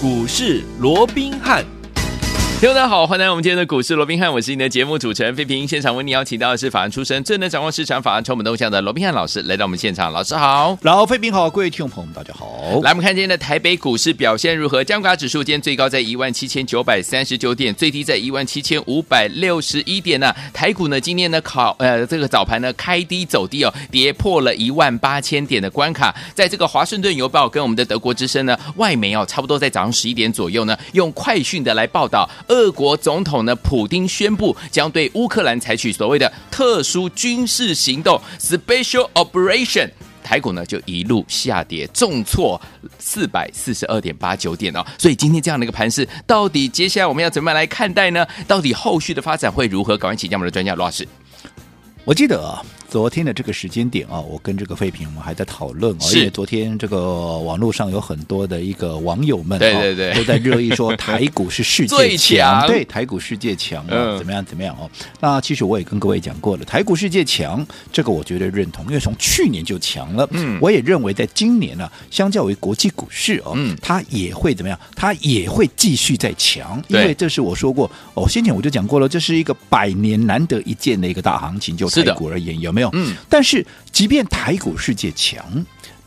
股市罗宾汉。听众大家好，欢迎来我们今天的股市罗宾汉，我是你的节目主持人费平。现场为你邀请到的是法案出身、最能掌握市场法案、充满动向的罗宾汉老师来到我们现场，老师好，老费平好，各位听众朋友们大家好。来，我们看今天的台北股市表现如何？加权指数今天最高在一万七千九百三十九点，最低在一万七千五百六十一点呢、台股呢今天呢考呃这个早盘呢开低走低哦，跌破了一万八千点的关卡。在这个华盛顿邮报跟我们的德国之声呢外媒哦，差不多在早上十一点左右呢，用快讯的来报道。俄国总统呢，普丁宣布将对乌克兰采取所谓的特殊军事行动 （Special Operation）。台股呢就一路下跌，重挫四百四十二点八九点哦。所以今天这样的一个盘势，到底接下来我们要怎么样来看待呢？到底后续的发展会如何？赶快请教我们的专家罗老师。我记得。昨天的这个时间点啊，我跟这个废品我们还在讨论啊，因为昨天这个网络上有很多的一个网友们，对对对，都在热议说台股是世界强，对台股世界强啊，怎么样怎么样哦？那其实我也跟各位讲过了，台股世界强，这个我绝对认同，因为从去年就强了。嗯，我也认为在今年呢，相较于国际股市哦，嗯，它也会怎么样？它也会继续在强，因为这是我说过哦，先前我就讲过了，这是一个百年难得一见的一个大行情，就台股而言，有没有？嗯，但是即便台股世界强，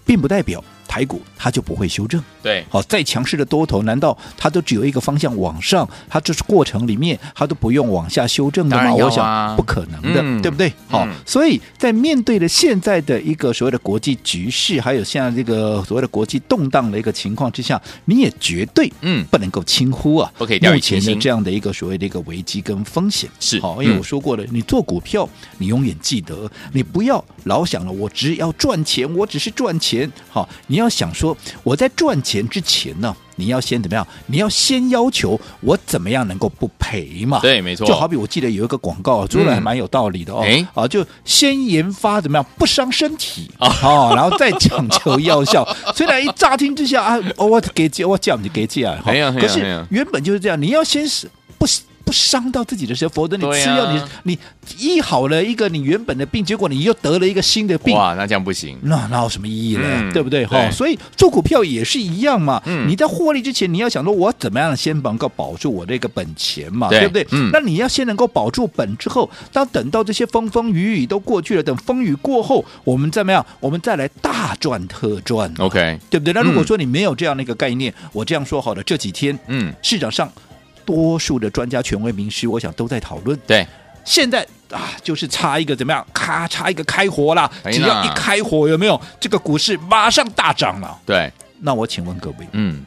并不代表。台股它就不会修正，对，好，再强势的多头，难道它都只有一个方向往上？它这是过程里面，它都不用往下修正的吗？啊、我想不可能的，嗯、对不对？好、嗯，所以在面对的现在的一个所谓的国际局势，还有现在这个所谓的国际动荡的一个情况之下，你也绝对嗯。不能够轻忽啊，目前的这样的一个所谓的一个危机跟风险。是。好，因为我说过了，你做股票，你永远记得，你不要老想了，我只要赚钱，我只是赚钱，好，你。要想说我在赚钱之前呢，你要先怎么样？你要先要求我怎么样能够不赔嘛？对，没错。就好比我记得有一个广告做的还蛮有道理的哦。啊，就先研发怎么样不伤身体啊、哦，然后再讲求药效。虽然一乍听之下啊，我给借我叫你给借啊，没有，可是原本就是这样，你要先是不。伤到自己的时候，否则你吃药，啊、你你医好了一个你原本的病，结果你又得了一个新的病，哇，那这样不行，那那有什么意义呢？嗯、对不对？哈，所以做股票也是一样嘛。嗯、你在获利之前，你要想说，我怎么样先能够保住我这个本钱嘛？对，对不对？嗯、那你要先能够保住本之后，当等到这些风风雨雨都过去了，等风雨过后，我们怎么样？我们再来大赚特赚。OK，对不对？那如果说你没有这样的一个概念，嗯、我这样说好了，这几天，嗯，市场上。多数的专家、权威、名师，我想都在讨论。对，现在啊，就是差一个怎么样？咔嚓一个开火啦，只要一开火，有没有这个股市马上大涨了？对，那我请问各位，嗯。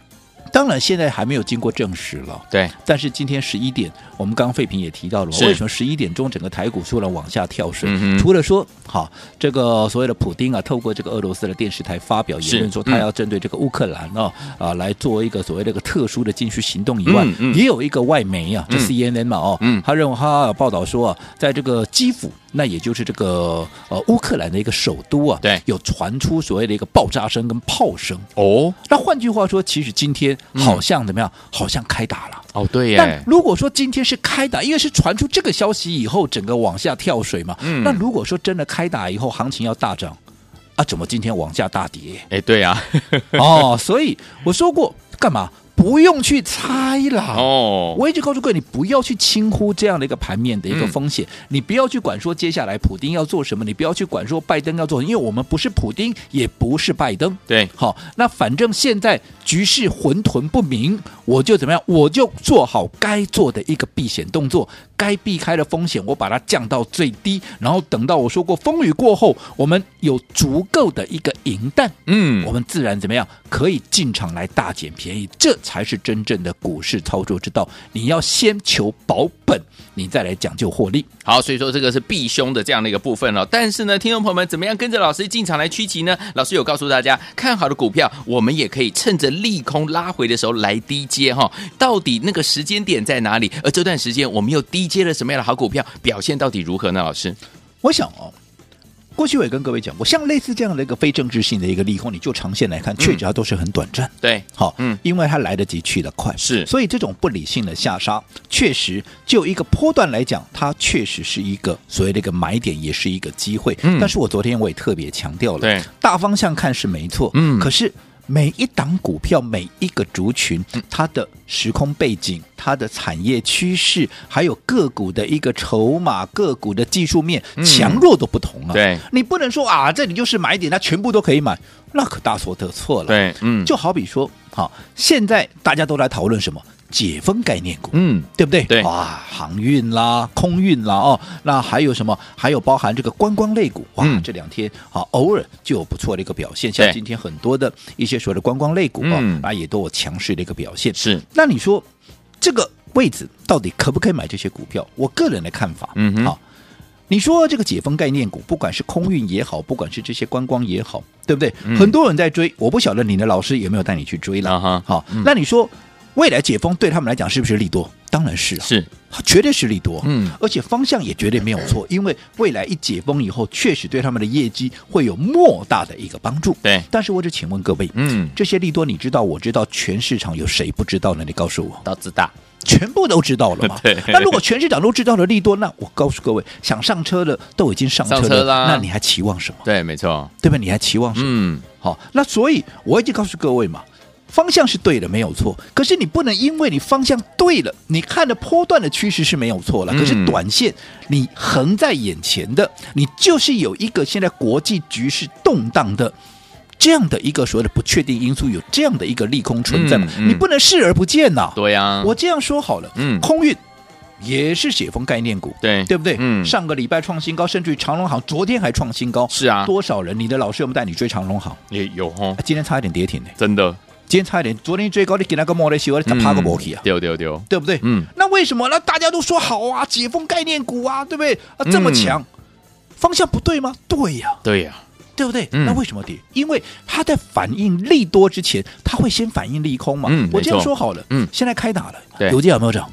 当然，现在还没有经过证实了。对，但是今天十一点，我们刚刚废品也提到了，为什么十一点钟整个台股突然往下跳水？嗯、除了说，好，这个所谓的普丁啊，透过这个俄罗斯的电视台发表言论说，他要针对这个乌克兰啊、嗯、啊来做一个所谓的一个特殊的军事行动以外，也有一个外媒啊，就 CNN 嘛，哦，嗯、他认为他报道说啊，在这个基辅。那也就是这个呃乌克兰的一个首都啊，对，有传出所谓的一个爆炸声跟炮声哦。那换句话说，其实今天好像怎么样？嗯、好像开打了哦，对耶。但如果说今天是开打，因为是传出这个消息以后，整个往下跳水嘛。嗯。那如果说真的开打以后，行情要大涨啊，怎么今天往下大跌？哎，对呀、啊。哦，所以我说过干嘛？不用去猜了哦！我一直告诉各位，你不要去轻忽这样的一个盘面的一个风险，嗯、你不要去管说接下来普丁要做什么，你不要去管说拜登要做什么，因为我们不是普丁，也不是拜登。对，好，那反正现在局势混沌不明，我就怎么样？我就做好该做的一个避险动作，该避开的风险我把它降到最低，然后等到我说过风雨过后，我们有足够的一个银弹，嗯，我们自然怎么样可以进场来大捡便宜。这。才是真正的股市操作之道。你要先求保本，你再来讲究获利。好，所以说这个是避凶的这样的一个部分哦。但是呢，听众朋友们，怎么样跟着老师进场来趋吉呢？老师有告诉大家，看好的股票，我们也可以趁着利空拉回的时候来低接哈。到底那个时间点在哪里？而这段时间我们又低接了什么样的好股票？表现到底如何呢？老师，我想哦。过去我也跟各位讲过，像类似这样的一个非政治性的一个利空，你就长线来看，确实它都是很短暂。对，好，嗯，因为它来得及去得快，是，所以这种不理性的下杀，确实就一个波段来讲，它确实是一个所谓的一个买点，也是一个机会。嗯，但是我昨天我也特别强调了，对，大方向看是没错，嗯，可是。每一档股票、每一个族群，它的时空背景、它的产业趋势，还有个股的一个筹码、个股的技术面强弱都不同啊。对，你不能说啊，这里就是买点，它全部都可以买，那可大错特错了。对，嗯，就好比说，好，现在大家都来讨论什么？解封概念股，嗯，对不对？对，哇，航运啦，空运啦，哦，那还有什么？还有包含这个观光类股，哇，嗯、这两天啊偶尔就有不错的一个表现，像今天很多的一些所谓的观光类股啊，那、嗯、也都有强势的一个表现。是，那你说这个位置到底可不可以买这些股票？我个人的看法，嗯哼，好，你说这个解封概念股，不管是空运也好，不管是这些观光也好，对不对？嗯、很多人在追，我不晓得你的老师有没有带你去追了，哈、uh，huh, 好，嗯、那你说。未来解封对他们来讲是不是利多？当然是啊，是，绝对是利多。嗯，而且方向也绝对没有错，因为未来一解封以后，确实对他们的业绩会有莫大的一个帮助。对，但是我只请问各位，嗯，这些利多你知道，我知道，全市场有谁不知道呢？你告诉我，都知道，全部都知道了嘛？对。那如果全市场都知道了利多，那我告诉各位，想上车的都已经上车了，车啦，那你还期望什么？对，没错，对吧？你还期望什么？嗯，好，那所以我已经告诉各位嘛。方向是对的，没有错。可是你不能因为你方向对了，你看的波段的趋势是没有错了。可是短线你横在眼前的，你就是有一个现在国际局势动荡的这样的一个所谓的不确定因素，有这样的一个利空存在嘛？你不能视而不见呐。对呀，我这样说好了。嗯，空运也是解封概念股，对对不对？嗯，上个礼拜创新高，甚至于长隆行昨天还创新高。是啊，多少人？你的老师有没有带你追长隆行？也有哦。今天差一点跌停呢，真的。今天差一点，昨天最高你给那个莫雷西，我他趴个摩去啊，丢丢丢，对不对？嗯，那为什么？那大家都说好啊，解封概念股啊，对不对？啊，这么强，嗯、方向不对吗？对呀、啊，对呀、啊，对不对？嗯、那为什么跌？因为它在反应利多之前，它会先反应利空嘛。嗯，我这样说好了，嗯，现在开打了，油价有没有涨？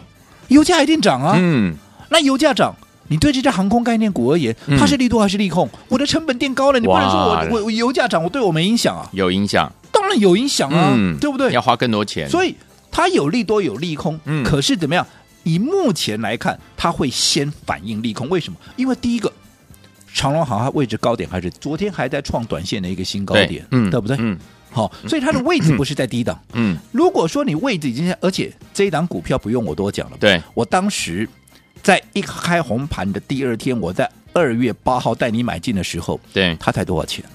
油价一定涨啊。嗯，那油价涨，你对这家航空概念股而言，它是利多还是利空？嗯、我的成本垫高了，你不能说我我我油价涨，我对我没影响啊？有影响。有影响啊，嗯、对不对？要花更多钱，所以它有利多有利空。嗯，可是怎么样？以目前来看，它会先反应利空。为什么？因为第一个，长隆航它位置高点还是昨天还在创短线的一个新高点，嗯，对不对？嗯，好，所以它的位置不是在低档。嗯，如果说你位置已经在，而且这一档股票不用我多讲了。对，我当时在一开红盘的第二天，我在二月八号带你买进的时候，对，它才多少钱？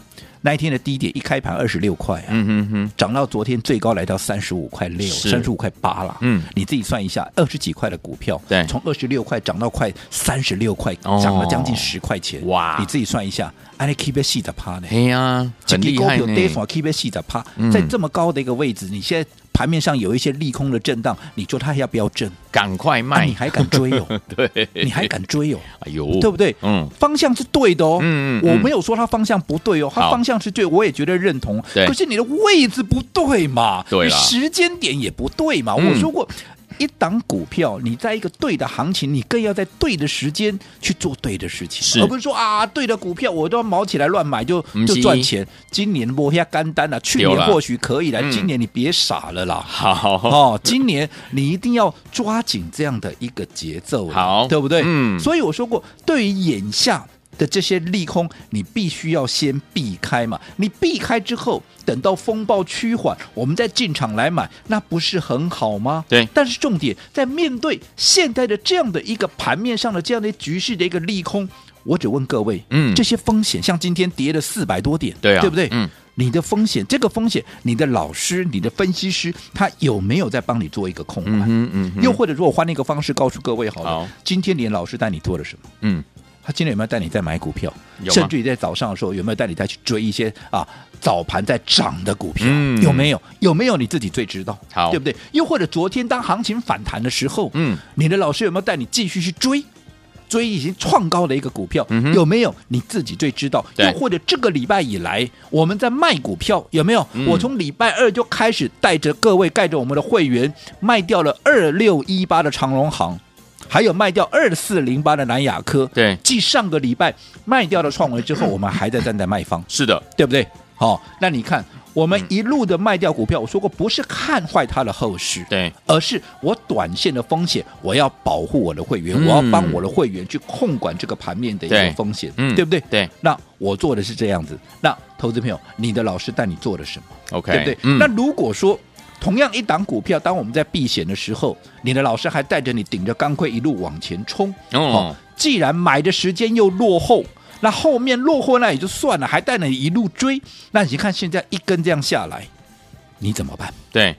那一天的低点一开盘二十六块啊，嗯哼哼，涨到昨天最高来到三十五块六，三十五块八了。嗯，你自己算一下，二十几块的股票，对，从二十六块涨到快三十六块，涨了将近十块钱。哇，你自己算一下，哎，你 keep 在细的趴呢？哎呀，很厉害呢。keep 在细的趴，在这么高的一个位置，你现在。盘面上有一些利空的震荡，你说它要不要震？赶快卖！你还敢追哦？对，你还敢追哦？哎呦，对不对？嗯，方向是对的哦。嗯嗯，我没有说它方向不对哦，它方向是对，我也觉得认同。可是你的位置不对嘛？对，时间点也不对嘛？我说过。一档股票，你在一个对的行情，你更要在对的时间去做对的事情，而不是说啊，对的股票我都要毛起来乱买就就赚钱。今年摸下干单了，去年或许可以了，今年你别傻了啦。好哦，今年你一定要抓紧这样的一个节奏，好，对不对？嗯，所以我说过，对于眼下。的这些利空，你必须要先避开嘛。你避开之后，等到风暴趋缓，我们再进场来买，那不是很好吗？对。但是重点在面对现在的这样的一个盘面上的这样的局势的一个利空，我只问各位，嗯，这些风险，像今天跌了四百多点，对啊，对不对？嗯，你的风险，这个风险，你的老师、你的分析师，他有没有在帮你做一个控管？嗯嗯。又或者，如果换一个方式告诉各位好了，好，今天你的老师带你做了什么？嗯。他今天有没有带你在买股票？甚至于在早上的时候有没有带你再去追一些啊早盘在涨的股票？嗯、有没有？有没有？你自己最知道，好对不对？又或者昨天当行情反弹的时候，嗯，你的老师有没有带你继续去追追已经创高的一个股票？嗯、有没有？你自己最知道。又或者这个礼拜以来我们在卖股票有没有？嗯、我从礼拜二就开始带着各位带着我们的会员卖掉了二六一八的长荣航。还有卖掉二四零八的南亚科，对，继上个礼拜卖掉了创维之后，我们还在站在卖方，是的，对不对？好、哦，那你看我们一路的卖掉股票，我说过不是看坏它的后市，对，而是我短线的风险，我要保护我的会员，我要帮我的会员去控管这个盘面的一个风险，嗯，对不对？对，那我做的是这样子。那投资朋友，你的老师带你做了什么？OK，对不对？嗯，那如果说同样一档股票，当我们在避险的时候，你的老师还带着你顶着钢盔一路往前冲，哦，既然买的时间又落后。那后面落后那也就算了，还带着你一路追，那你看现在一根这样下来，你怎么办？对，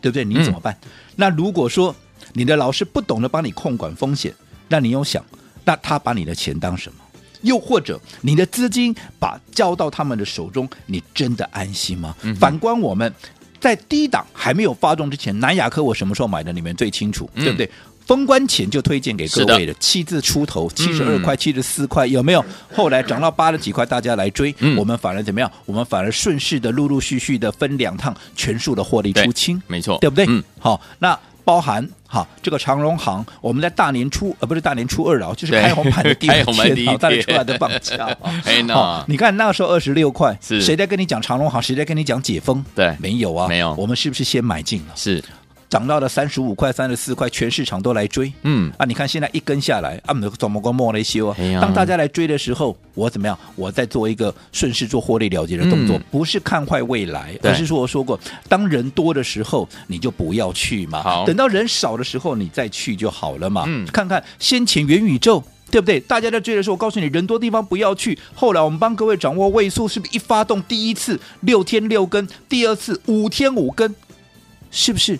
对不对？你怎么办？嗯、那如果说你的老师不懂得帮你控管风险，那你又想，那他把你的钱当什么？又或者你的资金把交到他们的手中，你真的安心吗？嗯、反观我们在低档还没有发动之前，南亚科我什么时候买的？你们最清楚，嗯、对不对？封关前就推荐给各位的七字出头，七十二块、七十四块，有没有？后来涨到八十几块，大家来追，嗯、我们反而怎么样？我们反而顺势的陆陆续续的分两趟全数的获利出清，没错，对不对？嗯，好，那包含哈这个长荣行，我们在大年初呃不是大年初二了，就是开红盘的第一天，好带出来的放假，哎那你看那个时候二十六块，谁在跟你讲长荣行？谁在跟你讲解封？对，没有啊，没有，我们是不是先买进了？是。涨到了三十五块、三十四块，全市场都来追。嗯啊，你看现在一根下来，啊，没怎么光摸了一修啊。当大家来追的时候，我怎么样？我在做一个顺势做获利了结的动作，嗯、不是看坏未来，而是说我说过，当人多的时候，你就不要去嘛。好，等到人少的时候，你再去就好了嘛。嗯，看看先前元宇宙，对不对？大家在追的时候，我告诉你，人多地方不要去。后来我们帮各位掌握位数，是不是一发动第一次六天六根，第二次五天五根，是不是？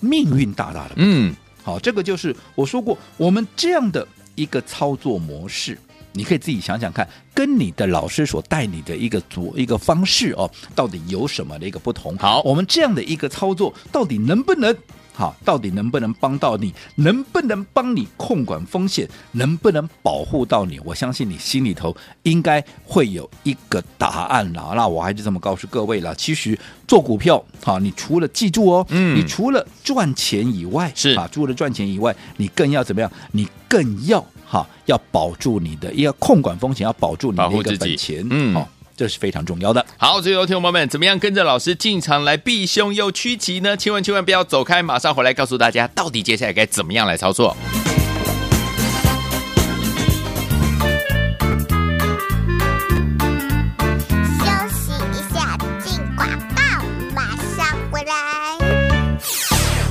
命运大大的，嗯，好，这个就是我说过，我们这样的一个操作模式，你可以自己想想看，跟你的老师所带你的一个组一个方式哦，到底有什么的一个不同？好，我们这样的一个操作，到底能不能？好，到底能不能帮到你？能不能帮你控管风险？能不能保护到你？我相信你心里头应该会有一个答案了。那我还是这么告诉各位了。其实做股票，好，你除了记住哦，嗯，你除了赚钱以外，是啊，除了赚钱以外，你更要怎么样？你更要哈，要保住你的，要控管风险，要保住你的一个本钱，嗯，好。这是非常重要的。好，最后听众朋友们，怎么样跟着老师进场来避凶又趋吉呢？千万千万不要走开，马上回来告诉大家，到底接下来该怎么样来操作。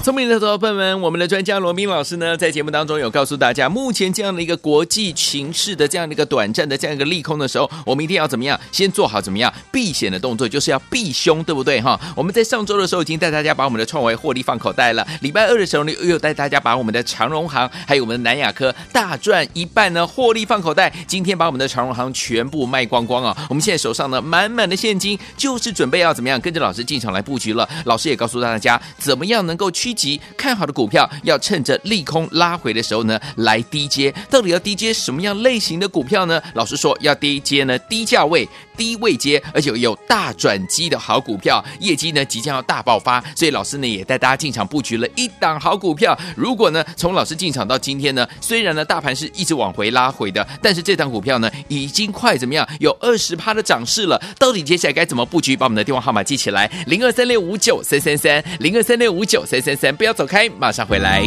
聪明的小伙伴们，我们的专家罗宾老师呢，在节目当中有告诉大家，目前这样的一个国际情势的这样的一个短暂的这样一个利空的时候，我们一定要怎么样？先做好怎么样避险的动作，就是要避凶，对不对哈？我们在上周的时候已经带大家把我们的创维获利放口袋了，礼拜二的时候呢，又带大家把我们的长荣行还有我们的南亚科大赚一半呢，获利放口袋。今天把我们的长荣行全部卖光光啊！我们现在手上呢满满的现金，就是准备要怎么样跟着老师进场来布局了。老师也告诉大家，怎么样能够去。及看好的股票，要趁着利空拉回的时候呢，来低接。到底要低接什么样类型的股票呢？老师说要低接呢，低价位、低位接，而且有大转机的好股票，业绩呢即将要大爆发。所以老师呢也带大家进场布局了一档好股票。如果呢从老师进场到今天呢，虽然呢大盘是一直往回拉回的，但是这档股票呢已经快怎么样？有二十趴的涨势了。到底接下来该怎么布局？把我们的电话号码记起来：零二三六五九三三三，零二三六五九三三三。不要走开，马上回来。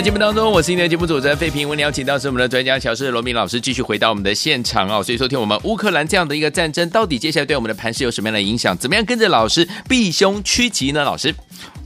节目当中，我是你的节目主持人费平。我们邀请到是我们的专家乔氏罗明老师，继续回到我们的现场哦。所以说，听我们乌克兰这样的一个战争，到底接下来对我们的盘势有什么样的影响？怎么样跟着老师避凶趋吉呢？老师？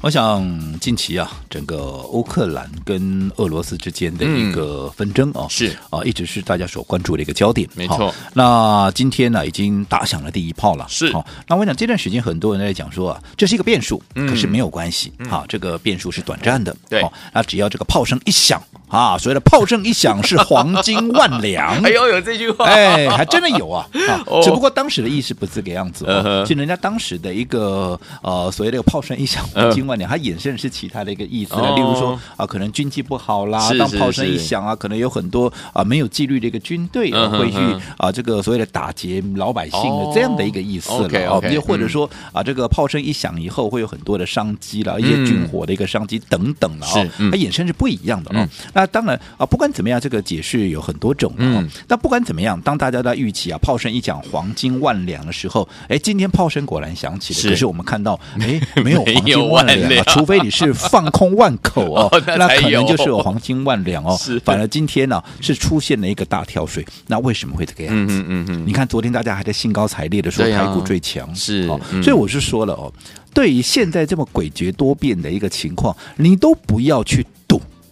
我想近期啊，整个乌克兰跟俄罗斯之间的一个纷争啊，是啊，一直是大家所关注的一个焦点。没错。那今天呢，已经打响了第一炮了。是。好，那我想这段时间很多人在讲说啊，这是一个变数，可是没有关系。好，这个变数是短暂的。对。那只要这个炮声一响啊，所谓的炮声一响是黄金万两。哎呦，有这句话。哎，还真的有啊。啊，只不过当时的意思不是这个样子。哦。就人家当时的一个呃，所谓的炮声一响，黄金万两，它衍生是其他的一个意思了，哦、例如说啊，可能军纪不好啦，当炮声一响啊，可能有很多啊没有纪律的一个军队、会去啊这个所谓的打劫老百姓的这样的一个意思了啊，又、或者说、嗯、啊这个炮声一响以后会有很多的商机了，一些军火的一个商机等等的啊，它衍生是不一样的啊。嗯、那当然啊，不管怎么样，这个解释有很多种啊。嗯、那不管怎么样，当大家在预期啊炮声一响黄金万两的时候，哎，今天炮声果然响起了，是可是我们看到 哎没有黄金万两啊，除非你是。放空万口哦，哦那，那可能就是有黄金万两哦。是，反而今天呢、啊、是出现了一个大跳水，那为什么会这个样子？嗯嗯嗯，嗯你看昨天大家还在兴高采烈的说台股最强，啊、是哦，嗯、所以我是说了哦，对于现在这么诡谲多变的一个情况，你都不要去赌，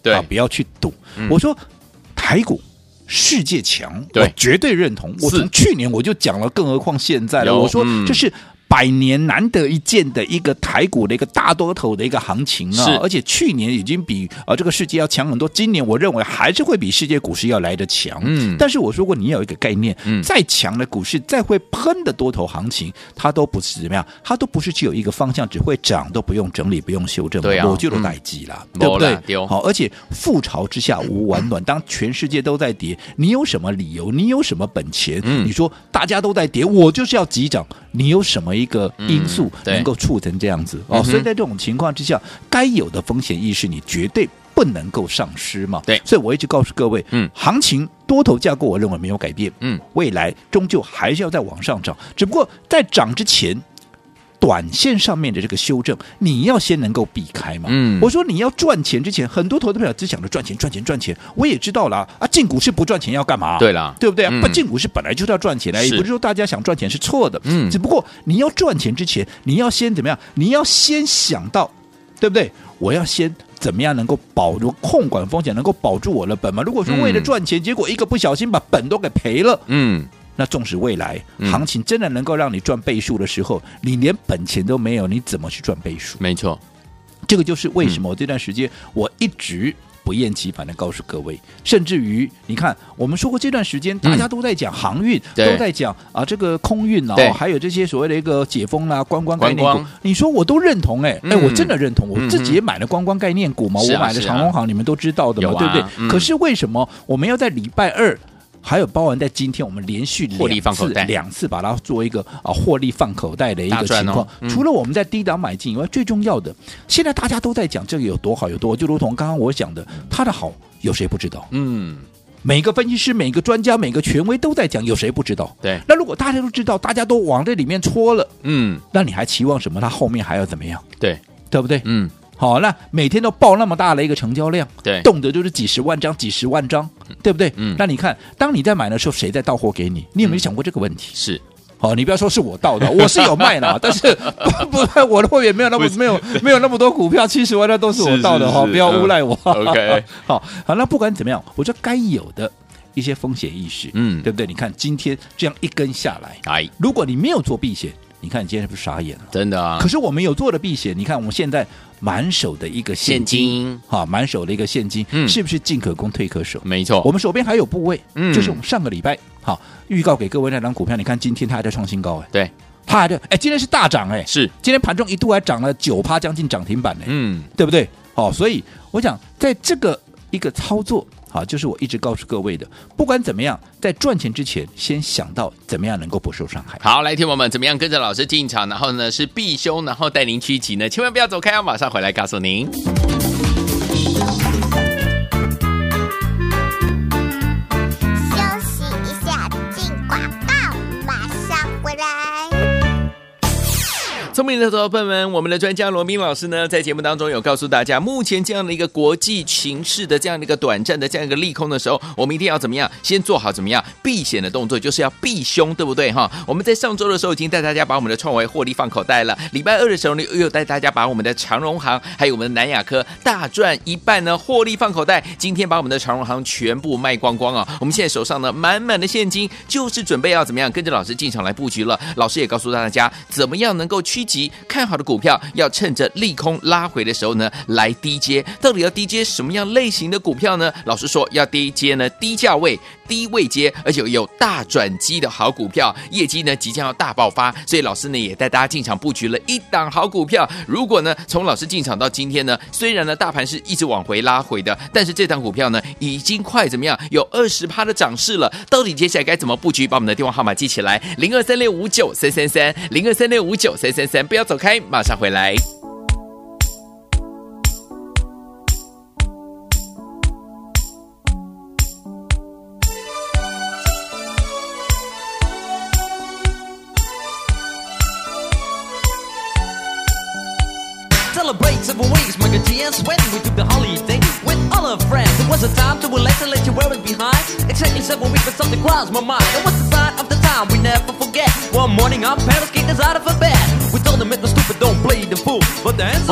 对啊，不要去赌。嗯、我说台股世界强，我绝对认同。我从去年我就讲了，更何况现在了，我说这是。百年难得一见的一个台股的一个大多头的一个行情啊，是而且去年已经比啊这个世界要强很多，今年我认为还是会比世界股市要来得强。嗯，但是我说过，你有一个概念，嗯，再强的股市，再会喷的多头行情，它都不是怎么样，它都不是只有一个方向，只会涨，都不用整理，不用修正，对啊，我就都待机了，嗯、对不对？好，而且覆巢之下无完卵，当全世界都在跌，你有什么理由？你有什么本钱？嗯，你说大家都在跌，我就是要急涨，你有什么？一个因素能够促成这样子、嗯、哦，所以在这种情况之下，该有的风险意识你绝对不能够丧失嘛。对，所以我一直告诉各位，嗯，行情多头架构，我认为没有改变，嗯，未来终究还是要再往上涨，只不过在涨之前。短线上面的这个修正，你要先能够避开嘛。嗯，我说你要赚钱之前，很多投资朋友只想着赚钱、赚钱、赚钱。我也知道了啊，进股市不赚钱要干嘛？对了，对不对啊？不进股市本来就是要赚钱的，也不是说大家想赚钱是错的。嗯，只不过你要赚钱之前，你要先怎么样？你要先想到，对不对？我要先怎么样能够保住控管风险，能够保住我的本嘛？如果说为了赚钱，结果一个不小心把本都给赔了，嗯。那纵使未来行情真的能够让你赚倍数的时候，嗯、你连本钱都没有，你怎么去赚倍数？没错，这个就是为什么我这段时间我一直不厌其烦的告诉各位，甚至于你看，我们说过这段时间大家都在讲航运，嗯、都在讲啊这个空运啊，对。还有这些所谓的一个解封啊观光概念股，你说我都认同哎、欸，哎、嗯、我真的认同，我自己也买了观光概念股嘛，嗯、我买了长荣航，你们都知道的嘛，啊、对不对？嗯、可是为什么我们要在礼拜二？还有包含在今天，我们连续两次两次把它做一个啊获利放口袋的一个情况。除了我们在低档买进以外，最重要的，现在大家都在讲这个有多好有多，就如同刚刚我讲的，它的好有谁不知道？嗯，每个分析师、每个专家、每个权威都在讲，有谁不知道？对。那如果大家都知道，大家都往这里面戳了，嗯，那你还期望什么？它后面还要怎么样？对，对不对？嗯。好，那每天都报那么大的一个成交量，对，动辄就是几十万张、几十万张，对不对？嗯，那你看，当你在买的时候，谁在到货给你？你有没有想过这个问题？是，好，你不要说是我倒的，我是有卖的，但是 不，不，我的会员没有那么没有没有那么多股票，七十万那都是我倒的哈，不要诬赖我。OK，好，好，那不管怎么样，我觉得该有的一些风险意识，嗯，对不对？你看今天这样一根下来，哎，如果你没有做避险。你看，你今天是不是傻眼了？真的啊！可是我们有做的避险，你看我们现在满手的一个现金，哈，满手的一个现金，嗯，是不是进可攻退可守？没错，我们手边还有部位，嗯，就是我们上个礼拜好预告给各位那张股票，你看今天它还在创新高，哎，对，它还在，哎，今天是大涨，哎，是，今天盘中一度还涨了九趴，将近涨停板，哎，嗯，对不对？好，所以我想在这个一个操作。好，就是我一直告诉各位的，不管怎么样，在赚钱之前，先想到怎么样能够不受伤害。好，来听我们怎么样跟着老师进场，然后呢是避凶，然后带您趋吉呢？千万不要走开，要马上回来告诉您。聪明的投资朋友们，我们的专家罗宾老师呢，在节目当中有告诉大家，目前这样的一个国际情势的这样的一个短暂的这样一个利空的时候，我们一定要怎么样？先做好怎么样避险的动作，就是要避凶，对不对哈？我们在上周的时候已经带大家把我们的创维获利放口袋了，礼拜二的时候呢，又带大家把我们的长荣行还有我们的南亚科大赚一半呢，获利放口袋。今天把我们的长荣行全部卖光光啊！我们现在手上呢满满的现金，就是准备要怎么样跟着老师进场来布局了。老师也告诉大家，怎么样能够去。看好的股票，要趁着利空拉回的时候呢，来低接。到底要低接什么样类型的股票呢？老实说，要低接呢，低价位、低位接，而且有大转机的好股票，业绩呢即将要大爆发。所以老师呢也带大家进场布局了一档好股票。如果呢从老师进场到今天呢，虽然呢大盘是一直往回拉回的，但是这档股票呢已经快怎么样？有二十趴的涨势了。到底接下来该怎么布局？把我们的电话号码记起来：零二三六五九三三三，零二三六五九三三三。不要走开，马上回来。 欢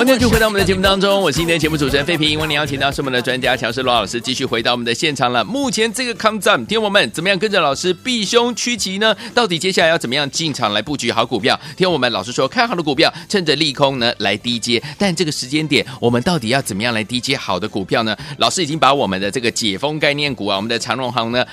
迎继续回到我们的节目当中，我是今天的节目主持人费平。为您邀请到是我们的专家强势罗老师，继续回到我们的现场了。目前这个抗战，听我们怎么样跟着老师避凶趋吉呢？到底接下来要怎么样进场来布局好股票？听我们老师说，看好的股票，趁着利空呢来低接。但这个时间点，我们到底要怎么样来低接好的股票呢？老师已经把我们的这个解封概念股啊，我们的长荣行呢。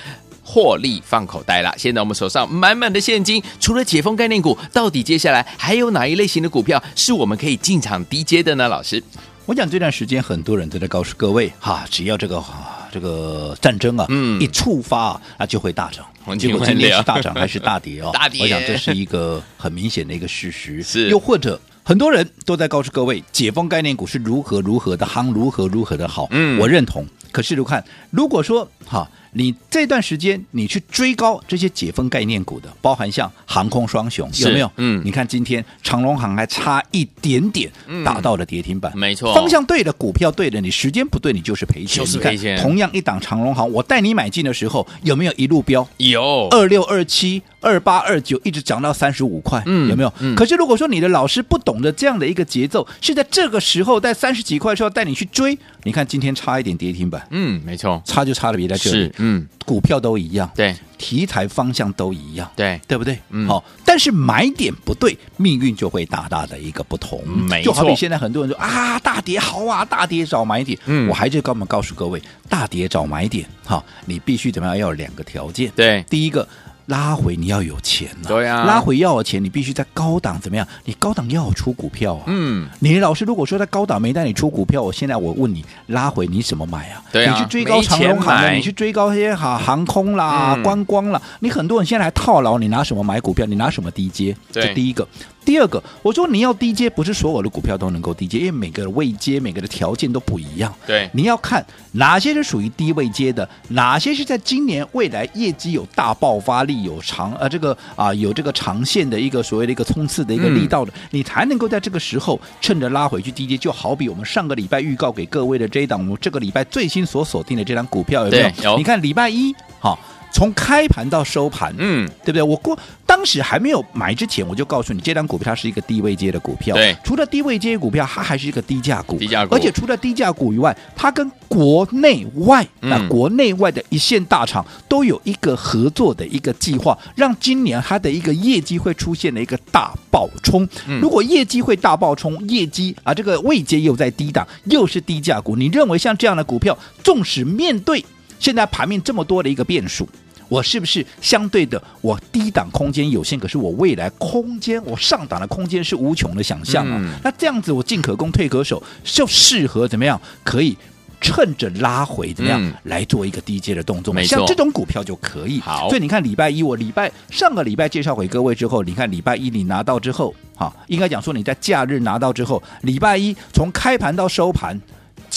获利放口袋了，现在我们手上满满的现金。除了解封概念股，到底接下来还有哪一类型的股票是我们可以进场低接的呢？老师，我讲这段时间很多人都在告诉各位，哈，只要这个这个战争啊，嗯，一触发啊，就会大涨。结果今天是大涨还是大跌哦？大跌。我想这是一个很明显的一个事实。是。又或者很多人都在告诉各位，解封概念股是如何如何的夯，如何如何的好。嗯，我认同。可是，如看，如果说哈。你这段时间你去追高这些解封概念股的，包含像航空双雄有没有？嗯，你看今天长龙航还差一点点达到了跌停板，嗯、没错，方向对的，股票对的，你时间不对，你就是赔钱。就是赔钱。同样一档长龙航，我带你买进的时候有没有一路飙？有，二六二七。二八二九一直涨到三十五块，嗯，有没有？嗯。可是如果说你的老师不懂得这样的一个节奏，是在这个时候在三十几块的时候带你去追，你看今天差一点跌停板，嗯，没错，差就差的别在这里，是，嗯，股票都一样，对，题材方向都一样，对，对不对？嗯。好，但是买点不对，命运就会大大的一个不同，没错。就好比现在很多人说啊，大跌好啊，大跌找买点，嗯，我还是告诉告诉各位，大跌找买点，哈，你必须怎么样？要有两个条件，对，第一个。拉回你要有钱呐、啊，对啊，拉回要有钱，你必须在高档怎么样？你高档要出股票啊。嗯，你老师如果说在高档没带你出股票，我现在我问你，拉回你怎么买啊？对啊，你去追高长荣航的，你去追高这些哈航空啦、嗯、观光啦，你很多人现在还套牢，你拿什么买股票？你拿什么低接？这第一个。第二个，我说你要低阶，不是所有的股票都能够低阶，因为每个的位阶、每个的条件都不一样。对，你要看哪些是属于低位阶的，哪些是在今年未来业绩有大爆发力、有长呃这个啊有这个长线的一个所谓的一个冲刺的一个力道的，你才能够在这个时候趁着拉回去低接。就好比我们上个礼拜预告给各位的这一档，我们这个礼拜最新所锁定的这档股票有没有？有。你看礼拜一好。从开盘到收盘，嗯，对不对？我过当时还没有买之前，我就告诉你，这张股票它是一个低位阶的股票。对，除了低位阶股票，它还是一个低价股。低价股，而且除了低价股以外，它跟国内外那、嗯、国内外的一线大厂都有一个合作的一个计划，让今年它的一个业绩会出现了一个大爆冲。嗯、如果业绩会大爆冲，业绩啊这个位阶又在低档，又是低价股，你认为像这样的股票，纵使面对现在盘面这么多的一个变数，我是不是相对的我低档空间有限？可是我未来空间，我上档的空间是无穷的想象啊！嗯、那这样子我进可攻退可守，就适合怎么样？可以趁着拉回怎么样、嗯、来做一个低阶的动作？像这种股票就可以。好，所以你看礼拜一我礼拜上个礼拜介绍给各位之后，你看礼拜一你拿到之后，哈，应该讲说你在假日拿到之后，礼拜一从开盘到收盘。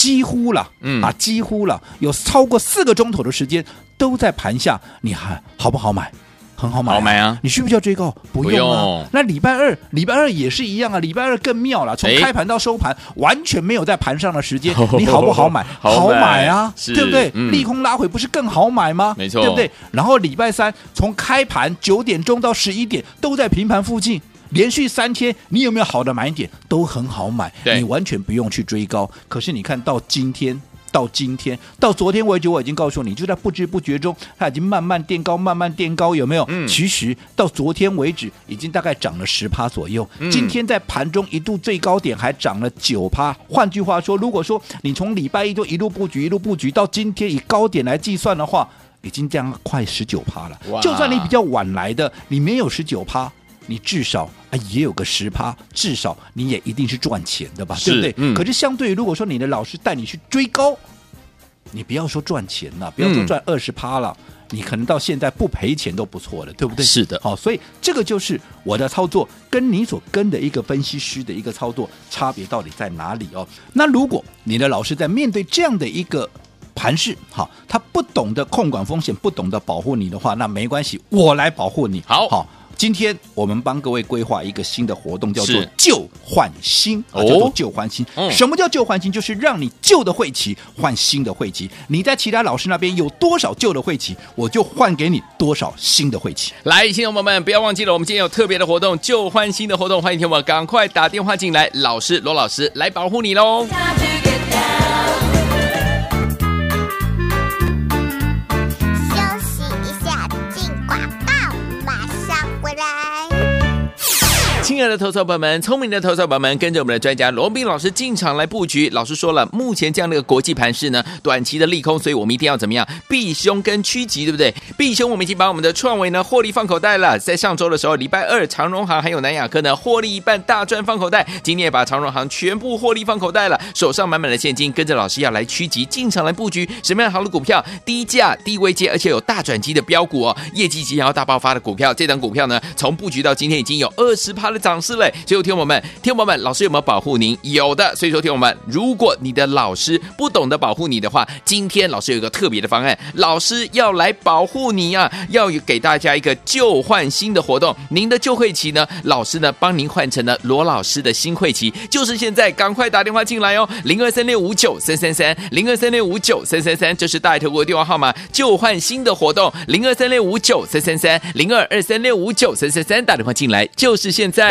几乎了，嗯啊，几乎了，有超过四个钟头的时间都在盘下，你还好不好买？很好买、啊，好买啊！你需不需要追高？不用啊。用那礼拜二，礼拜二也是一样啊。礼拜二更妙了，从开盘到收盘，完全没有在盘上的时间，你好不好买？好买啊，对不对？嗯、利空拉回不是更好买吗？没错，对不对？然后礼拜三从开盘九点钟到十一点都在平盘附近，连续三天，你有没有好的买点？都很好买，你完全不用去追高。可是你看到今天。到今天，到昨天为止，我已经告诉你，就在不知不觉中，它已经慢慢垫高，慢慢垫高，有没有？嗯。其实到昨天为止，已经大概涨了十趴左右。嗯。今天在盘中一度最高点还涨了九趴。换句话说，如果说你从礼拜一就一路布局，一路布局到今天以高点来计算的话，已经这样快十九趴了。就算你比较晚来的，你没有十九趴。你至少啊也有个十趴，至少你也一定是赚钱的吧，对不对？嗯、可是相对于如果说你的老师带你去追高，你不要说赚钱了，不要说赚二十趴了，嗯、你可能到现在不赔钱都不错了，对不对？是的，好，所以这个就是我的操作跟你所跟的一个分析师的一个操作差别到底在哪里哦？那如果你的老师在面对这样的一个盘势，好，他不懂得控管风险，不懂得保护你的话，那没关系，我来保护你，好好。今天我们帮各位规划一个新的活动，叫做旧换新啊，叫做旧换新。什么叫旧换新？就是让你旧的会期换新的会期。你在其他老师那边有多少旧的会期，我就换给你多少新的会期。来，亲友们，不要忘记了，我们今天有特别的活动，旧换新的活动，欢迎听我赶快打电话进来，老师罗老师来保护你喽。亲爱的投资者朋友们，聪明的投资者朋友们，跟着我们的专家罗宾老师进场来布局。老师说了，目前这样的一个国际盘势呢，短期的利空，所以我们一定要怎么样避凶跟趋吉，对不对？避凶，我们已经把我们的创维呢获利放口袋了。在上周的时候，礼拜二长荣航还有南亚科呢获利一半大赚放口袋。今天也把长荣航全部获利放口袋了，手上满满的现金，跟着老师要来趋吉进场来布局什么样好的股票？低价低位阶，而且有大转机的标股哦，业绩即将要大爆发的股票。这档股票呢，从布局到今天已经有二十趴的。涨势嘞，所以听我们，听我们，老师有没有保护您？有的，所以说听我们，如果你的老师不懂得保护你的话，今天老师有一个特别的方案，老师要来保护你啊，要给大家一个旧换新的活动。您的旧会期呢，老师呢帮您换成了罗老师的新会期，就是现在，赶快打电话进来哦，零二三六五九三三三，零二三六五九三三三，这是大爱投顾的电话号码，旧换新的活动，零二三六五九三三三，零二二三六五九三三三，打电话进来就是现在。